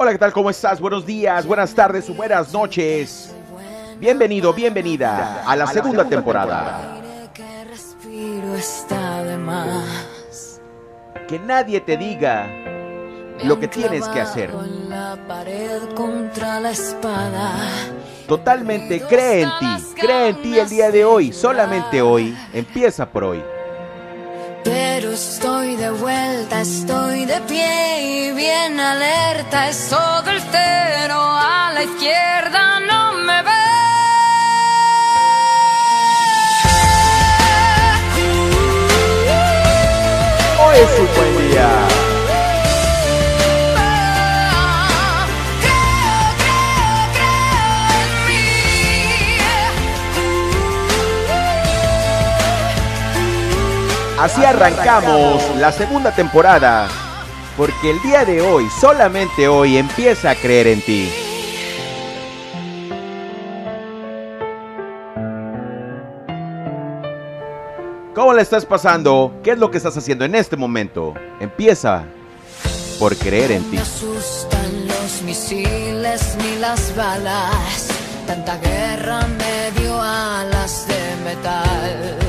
Hola, ¿qué tal? ¿Cómo estás? Buenos días, buenas tardes o buenas noches. Bienvenido, bienvenida a la segunda temporada. que nadie te diga lo que tienes que hacer. Totalmente cree en ti, cree en ti el día de hoy, solamente hoy, empieza por hoy. Pero estoy de vuelta, estoy de pie y bien alerta. Es todo el cero a la izquierda, no me ve. Hoy es un Así arrancamos la segunda temporada, porque el día de hoy, solamente hoy, empieza a creer en ti. ¿Cómo le estás pasando? ¿Qué es lo que estás haciendo en este momento? Empieza por creer en No ti. me asustan los misiles ni las balas. Tanta guerra me dio alas de metal.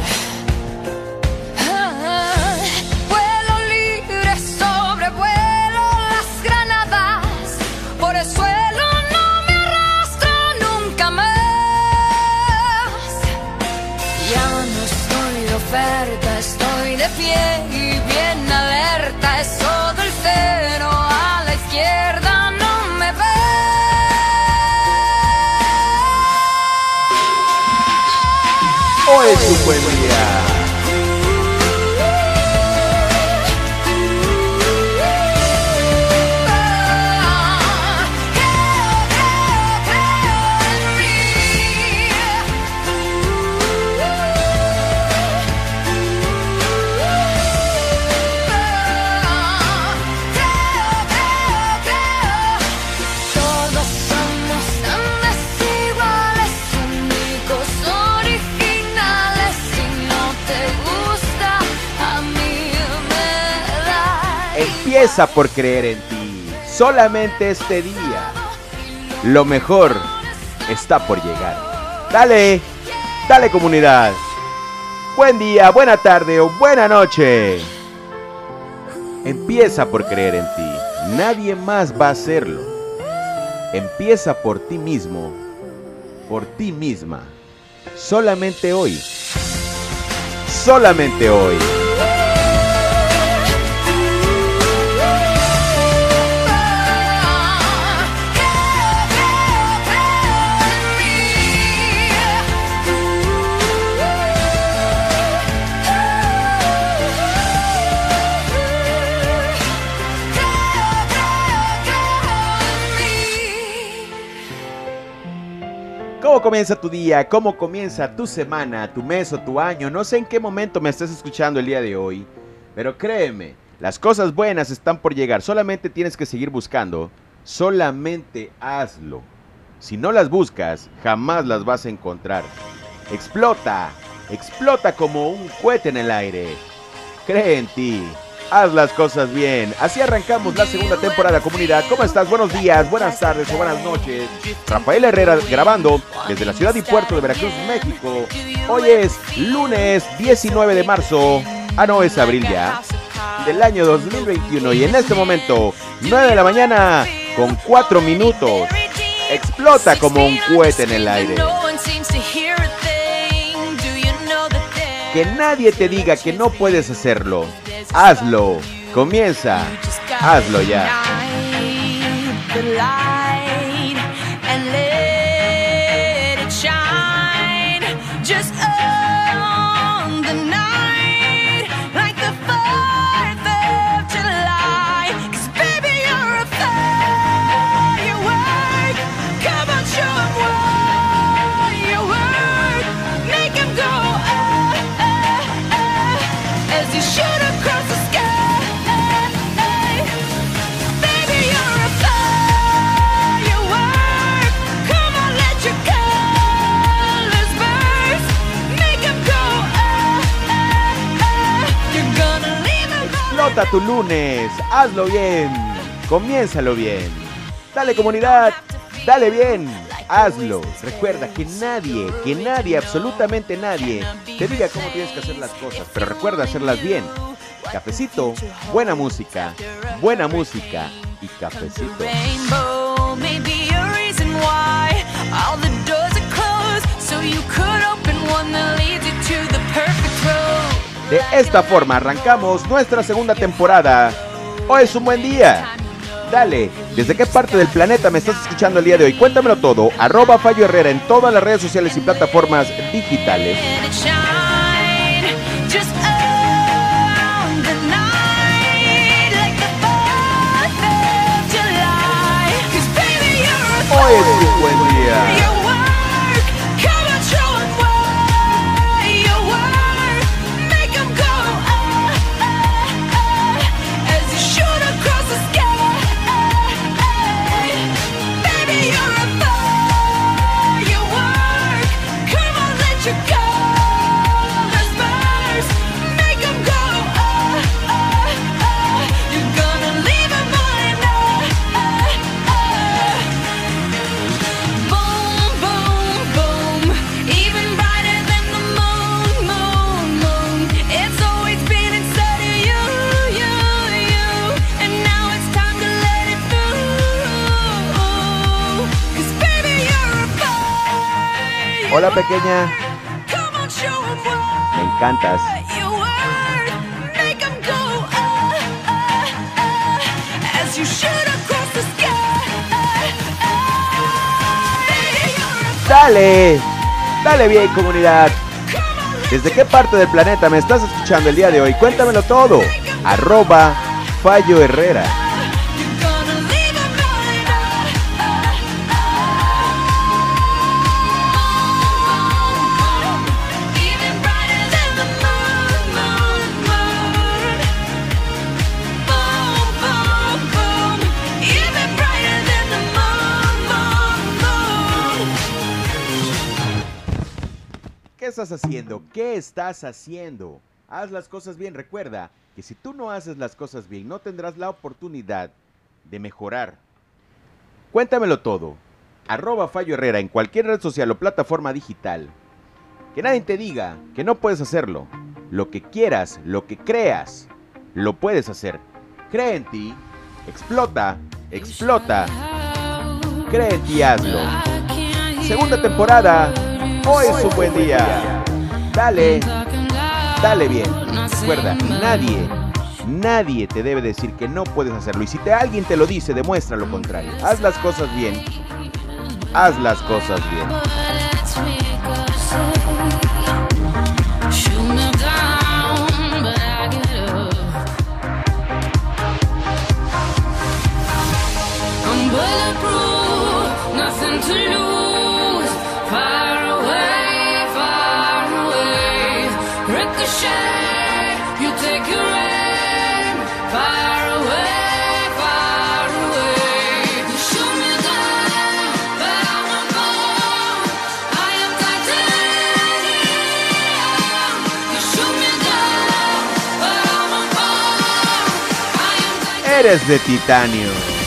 Oferta, estoy de pie y bien alerta. Es todo el cero a la izquierda, no me ve. Hoy es un buen día. Por creer en ti. Solamente este día. Lo mejor está por llegar. Dale, dale comunidad. Buen día, buena tarde o buena noche. Empieza por creer en ti. Nadie más va a hacerlo. Empieza por ti mismo, por ti misma. Solamente hoy. Solamente hoy. ¿Cómo comienza tu día? ¿Cómo comienza tu semana, tu mes o tu año? No sé en qué momento me estés escuchando el día de hoy, pero créeme, las cosas buenas están por llegar. Solamente tienes que seguir buscando. Solamente hazlo. Si no las buscas, jamás las vas a encontrar. Explota, explota como un cohete en el aire. Cree en ti. Haz las cosas bien. Así arrancamos la segunda temporada, comunidad. ¿Cómo estás? Buenos días, buenas tardes o buenas noches. Rafael Herrera grabando desde la ciudad y puerto de Veracruz, México. Hoy es lunes 19 de marzo. Ah, no, es abril ya. Del año 2021. Y en este momento, 9 de la mañana, con 4 minutos. Explota como un cohete en el aire. Que nadie te diga que no puedes hacerlo. Hazlo. Comienza. Hazlo ya. Tu lunes. Hazlo bien. Comiénzalo bien. Dale comunidad, dale bien, hazlo. Recuerda que nadie, que nadie, absolutamente nadie, te diga cómo tienes que hacer las cosas, pero recuerda hacerlas bien. Cafecito, buena música, buena música y cafecito. De esta forma arrancamos nuestra segunda temporada. Hoy es un buen día. Dale, ¿desde qué parte del planeta me estás escuchando el día de hoy? Cuéntamelo todo. Arroba Fallo Herrera en todas las redes sociales y plataformas digitales. You're a Dale, dale bien comunidad. ¿Desde qué parte del planeta me estás escuchando el día de hoy? Cuéntamelo todo. Arroba Fallo Herrera. Estás haciendo? ¿Qué estás haciendo? Haz las cosas bien. Recuerda que si tú no haces las cosas bien, no tendrás la oportunidad de mejorar. Cuéntamelo todo. Arroba Fallo Herrera en cualquier red social o plataforma digital. Que nadie te diga que no puedes hacerlo. Lo que quieras, lo que creas, lo puedes hacer. Cree en ti, explota, explota. Cree en ti, hazlo. Segunda temporada. Hoy es un buen día. Dale, dale bien. Recuerda, nadie, nadie te debe decir que no puedes hacerlo. Y si te, alguien te lo dice, demuestra lo contrario. Haz las cosas bien. Haz las cosas bien. De titanio.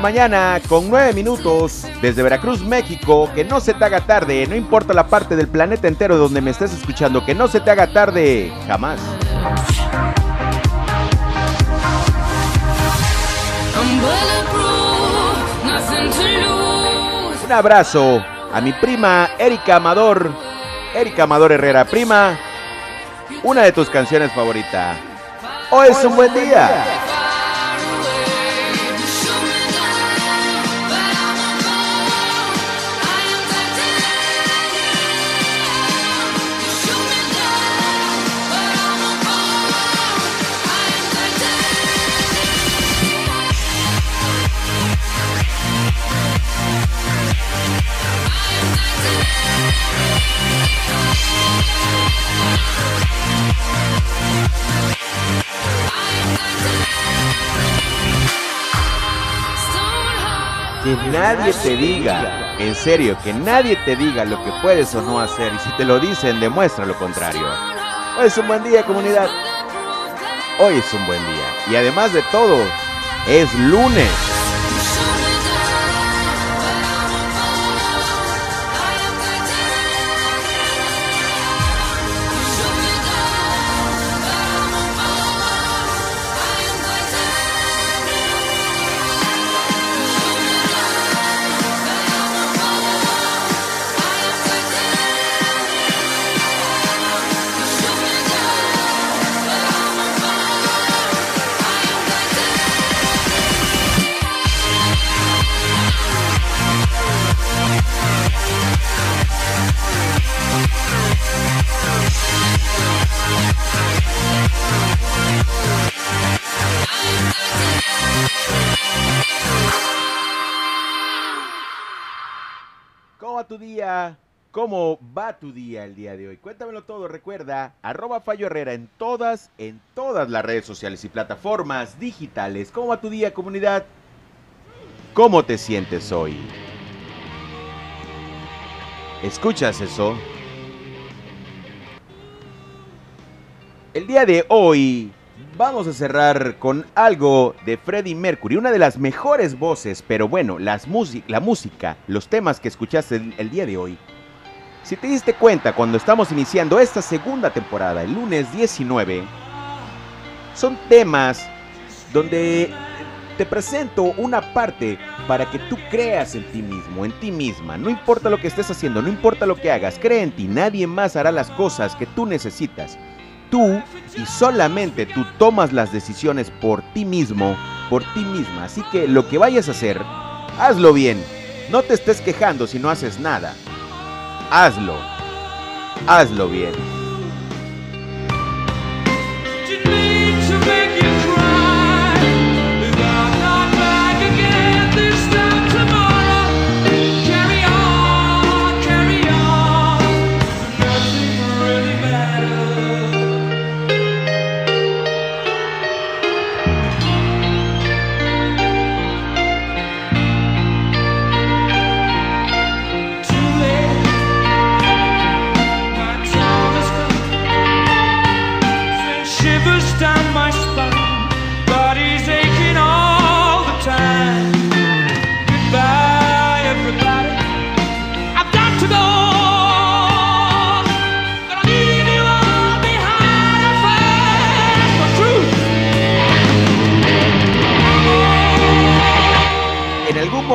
Mañana con 9 minutos desde Veracruz, México. Que no se te haga tarde, no importa la parte del planeta entero donde me estés escuchando, que no se te haga tarde jamás. Un abrazo a mi prima Erika Amador. Erika Amador Herrera, prima. Una de tus canciones favoritas. Hoy es un buen día. Que nadie te diga, en serio, que nadie te diga lo que puedes o no hacer y si te lo dicen, demuestra lo contrario. Hoy es un buen día, comunidad. Hoy es un buen día. Y además de todo, es lunes. ¿Cómo va tu día? ¿Cómo va tu día el día de hoy? Cuéntamelo todo, recuerda, arroba Fallo Herrera en todas, en todas las redes sociales y plataformas digitales. ¿Cómo va tu día, comunidad? ¿Cómo te sientes hoy? ¿Escuchas eso? El día de hoy vamos a cerrar con algo de Freddie Mercury, una de las mejores voces, pero bueno, las la música, los temas que escuchaste el, el día de hoy. Si te diste cuenta cuando estamos iniciando esta segunda temporada, el lunes 19, son temas donde te presento una parte para que tú creas en ti mismo, en ti misma. No importa lo que estés haciendo, no importa lo que hagas, cree en ti. Nadie más hará las cosas que tú necesitas. Tú y solamente tú tomas las decisiones por ti mismo, por ti misma. Así que lo que vayas a hacer, hazlo bien. No te estés quejando si no haces nada. Hazlo. Hazlo bien.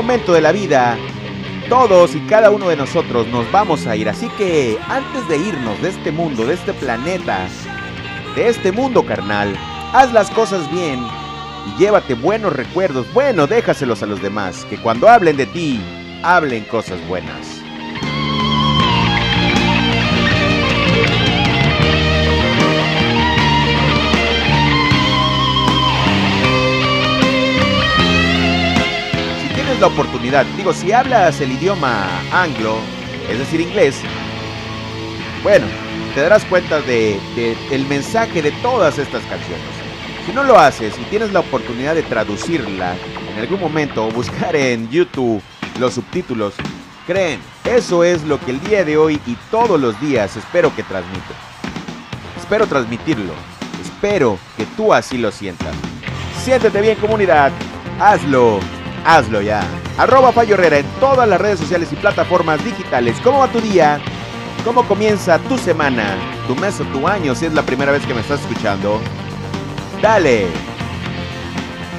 Momento de la vida, todos y cada uno de nosotros nos vamos a ir. Así que antes de irnos de este mundo, de este planeta, de este mundo carnal, haz las cosas bien y llévate buenos recuerdos. Bueno, déjaselos a los demás. Que cuando hablen de ti, hablen cosas buenas. La oportunidad, digo, si hablas el idioma anglo, es decir, inglés, bueno, te darás cuenta de, el mensaje de todas estas canciones. Si no lo haces y tienes la oportunidad de traducirla en algún momento o buscar en YouTube los subtítulos, creen, eso es lo que el día de hoy y todos los días espero que transmito. Espero transmitirlo. Espero que tú así lo sientas. Siéntete bien comunidad. Hazlo. Hazlo ya. Arroba Fallo Herrera en todas las redes sociales y plataformas digitales. ¿Cómo va tu día? ¿Cómo comienza tu semana? Tu mes o tu año si es la primera vez que me estás escuchando. Dale.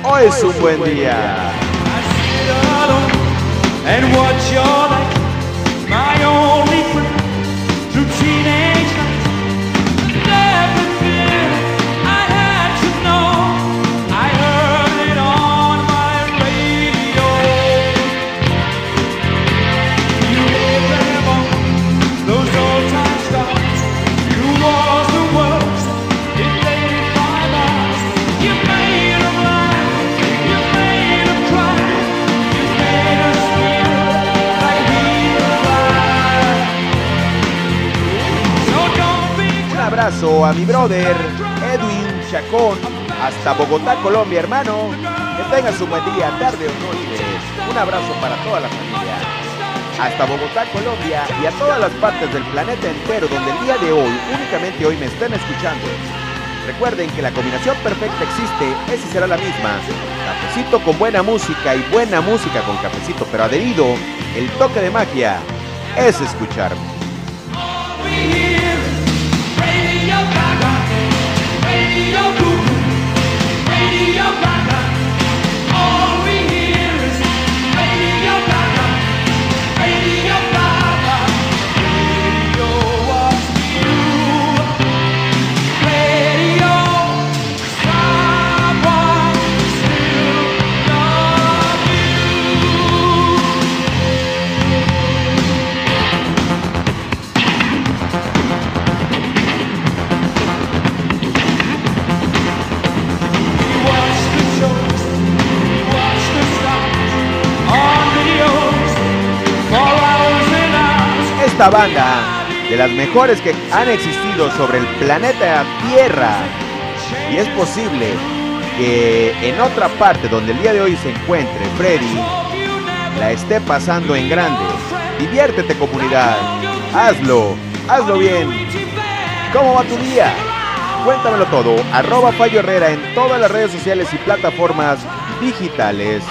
Hoy es un buen día. Abrazo a mi brother Edwin Chacón hasta Bogotá, Colombia, hermano. Que tengas un buen día, tarde o noche. Un abrazo para toda la familia. Hasta Bogotá, Colombia y a todas las partes del planeta entero donde el día de hoy, únicamente hoy me estén escuchando. Recuerden que la combinación perfecta existe, esa será la misma. Cafecito con buena música y buena música con cafecito, pero adherido, el toque de magia es escucharme. Banda, de las mejores que han existido sobre el planeta Tierra, y es posible que en otra parte donde el día de hoy se encuentre Freddy, la esté pasando en grande. Diviértete comunidad, hazlo, hazlo bien. ¿Cómo va tu día? Cuéntamelo todo, arroba Fallo Herrera en todas las redes sociales y plataformas digitales.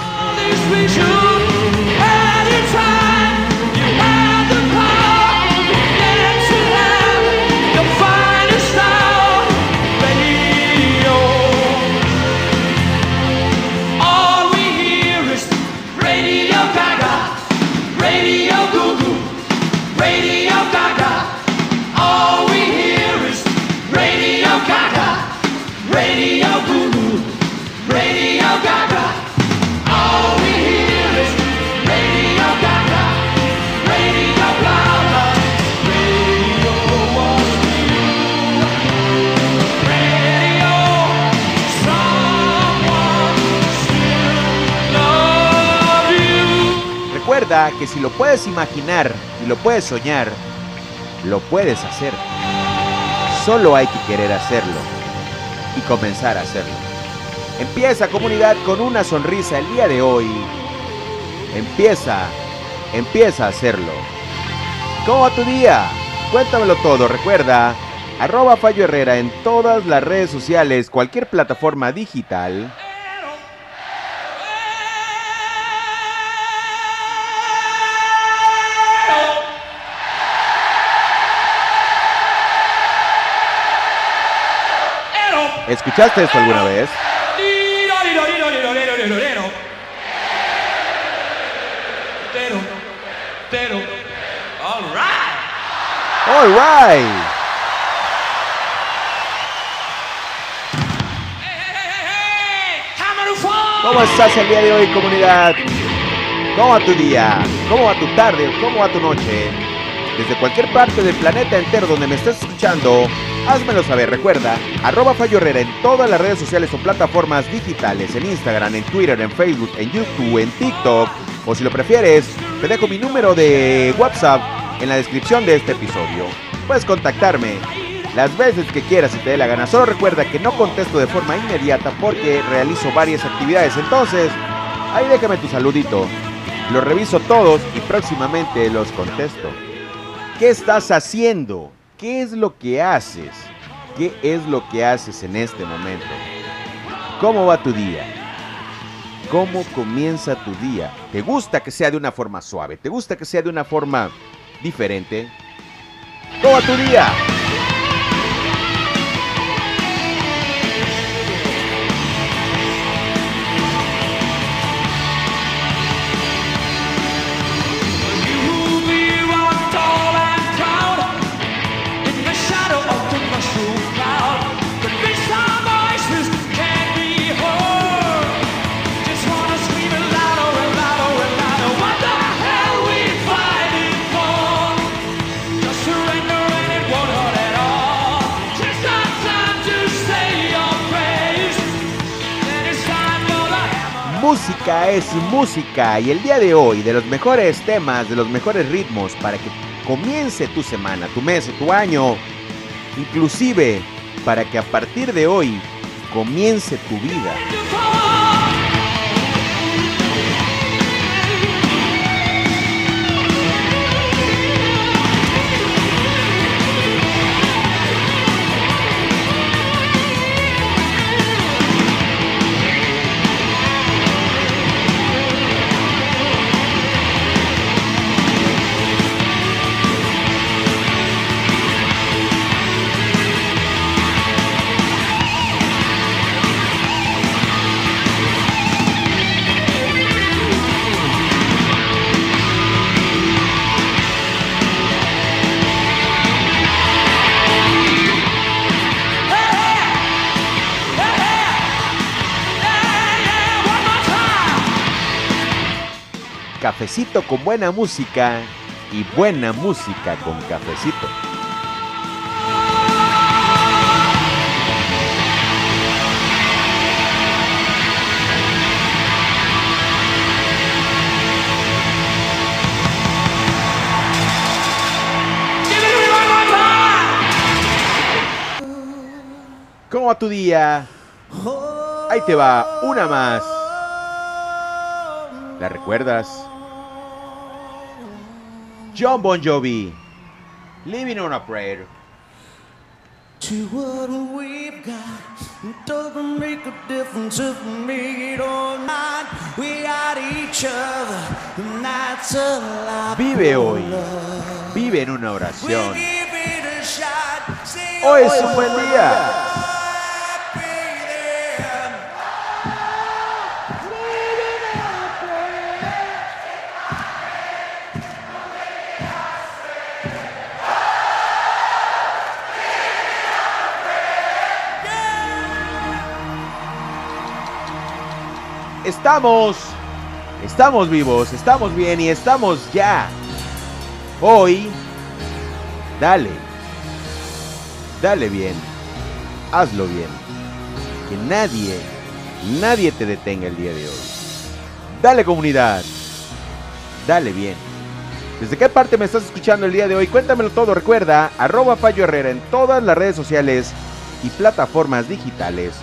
Que si lo puedes imaginar y lo puedes soñar, lo puedes hacer. Solo hay que querer hacerlo y comenzar a hacerlo. Empieza comunidad con una sonrisa el día de hoy. Empieza, empieza a hacerlo. ¿Cómo va tu día? Cuéntamelo todo, recuerda. Arroba Fallo Herrera en todas las redes sociales, cualquier plataforma digital. ¿Escuchaste esto alguna vez? All right. ¿Cómo estás el día de hoy, comunidad? ¿Cómo va tu día? ¿Cómo va tu tarde? ¿Cómo va tu noche? Desde cualquier parte del planeta entero donde me estés escuchando, házmelo saber. Recuerda, arroba Fallo en todas las redes sociales o plataformas digitales, en Instagram, en Twitter, en Facebook, en YouTube, en TikTok, o si lo prefieres, te dejo mi número de WhatsApp en la descripción de este episodio. Puedes contactarme las veces que quieras y te dé la gana. Solo recuerda que no contesto de forma inmediata porque realizo varias actividades. Entonces, ahí déjame tu saludito. Los reviso todos y próximamente los contesto. ¿Qué estás haciendo? ¿Qué es lo que haces? ¿Qué es lo que haces en este momento? ¿Cómo va tu día? ¿Cómo comienza tu día? ¿Te gusta que sea de una forma suave? ¿Te gusta que sea de una forma diferente? ¿Cómo va tu día? Es música y el día de hoy de los mejores temas, de los mejores ritmos para que comience tu semana, tu mes, tu año, inclusive para que a partir de hoy comience tu vida. Cafecito con buena música y buena música con cafecito. ¿Cómo va tu día? Ahí te va, una más. ¿La recuerdas? John Bon Jovi, Living on a Prayer. To what we've got, it doesn't make a difference if we make it or not. We got each other, and that's a lot. Vive hoy. Vive en una oración. Hoy es un buen día. Estamos, estamos vivos, estamos bien y estamos ya. Hoy, dale, dale bien, hazlo bien. Que nadie, nadie te detenga el día de hoy. Dale comunidad, dale bien. ¿Desde qué parte me estás escuchando el día de hoy? Cuéntamelo todo. Recuerda, arroba Fallo Herrera en todas las redes sociales y plataformas digitales.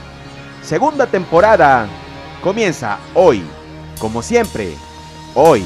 Segunda temporada comienza hoy, como siempre, hoy.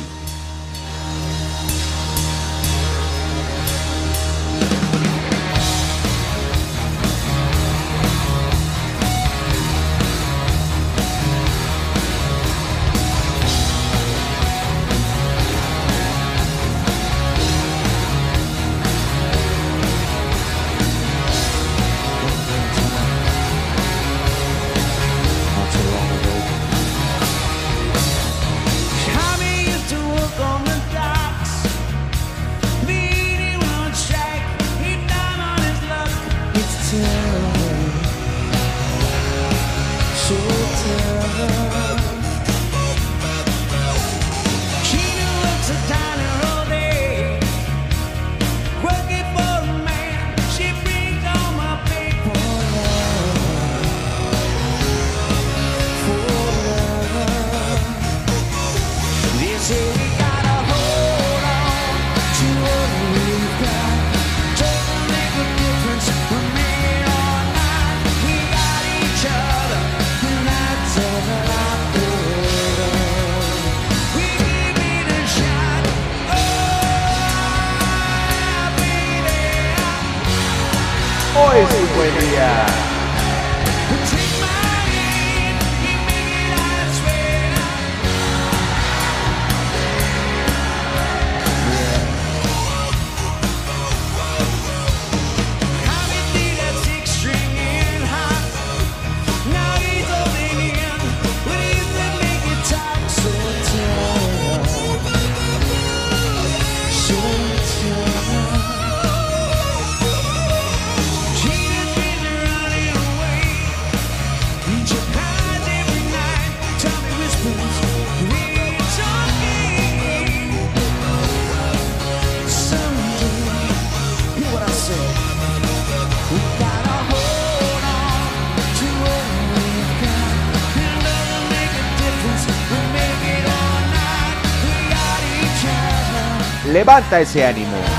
Levanta ese ánimo.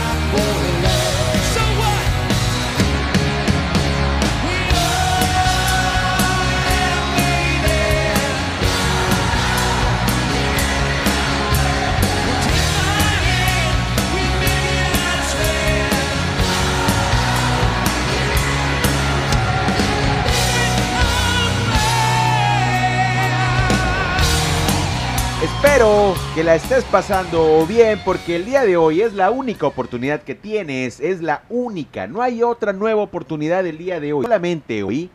Espero que la estés pasando bien porque el día de hoy es la única oportunidad que tienes, es la única, no hay otra nueva oportunidad el día de hoy, solamente hoy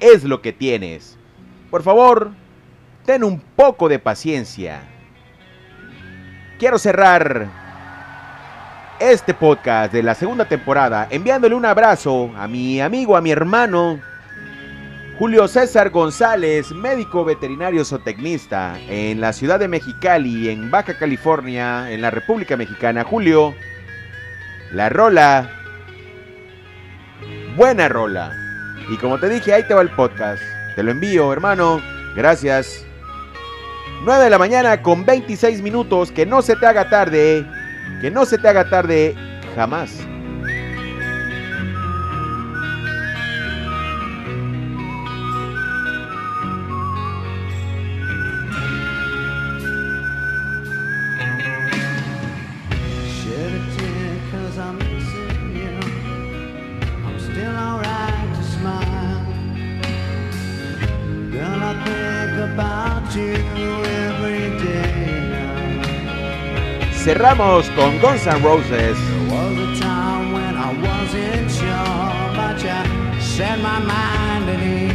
es lo que tienes. Por favor, ten un poco de paciencia. Quiero cerrar este podcast de la segunda temporada enviándole un abrazo a mi amigo, a mi hermano, Julio César González, médico veterinario zootecnista en la ciudad de Mexicali, en Baja California, en la República Mexicana. Julio, la rola, buena rola. Y como te dije, ahí te va el podcast. Te lo envío, hermano. Gracias. 9 de la mañana con 26 minutos. Que no se te haga tarde. Que no se te haga tarde jamás. Cerramos con Guns N' Roses. There was a time when I wasn't sure, but you set my mind at ease.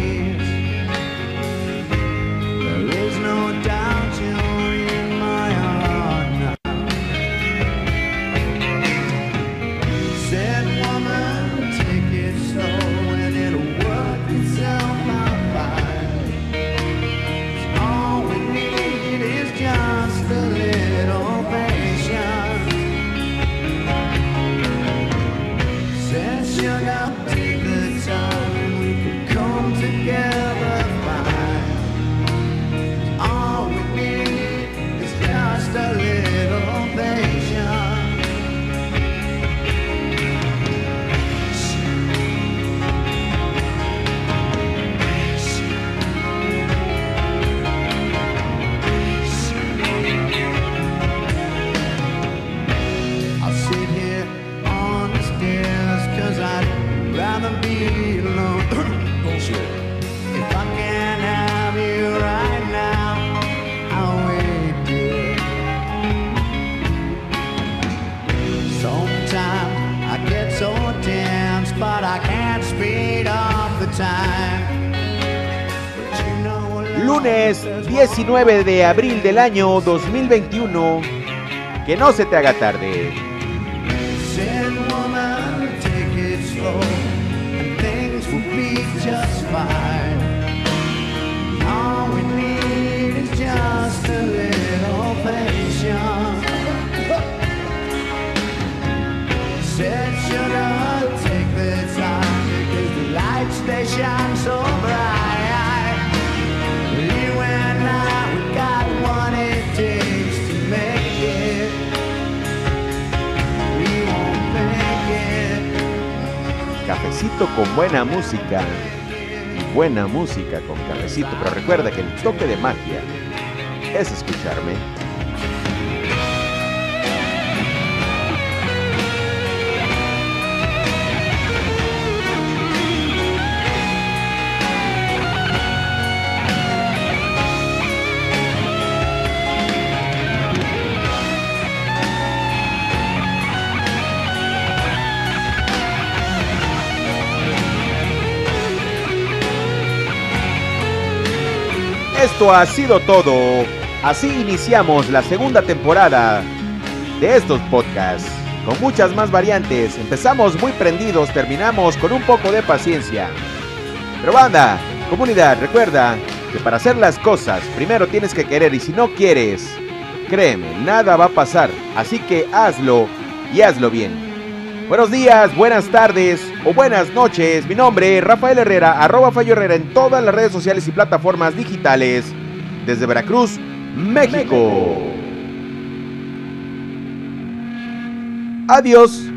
Yeah. 19 de abril del año 2021. Que no se te haga tarde. Shine so Cafecito con buena música. Y buena música con cafecito. Pero recuerda que el toque de magia es escucharme. Ha sido todo. Así iniciamos la segunda temporada de estos podcasts. Con muchas más variantes. Empezamos muy prendidos, terminamos con un poco de paciencia. Pero banda, comunidad, recuerda que para hacer las cosas primero tienes que querer y si no quieres, créeme, nada va a pasar. Así que hazlo y hazlo bien. Buenos días, buenas tardes o buenas noches. Mi nombre es Rafael Herrera, arroba Fallo Herrera en todas las redes sociales y plataformas digitales desde Veracruz, México. Adiós.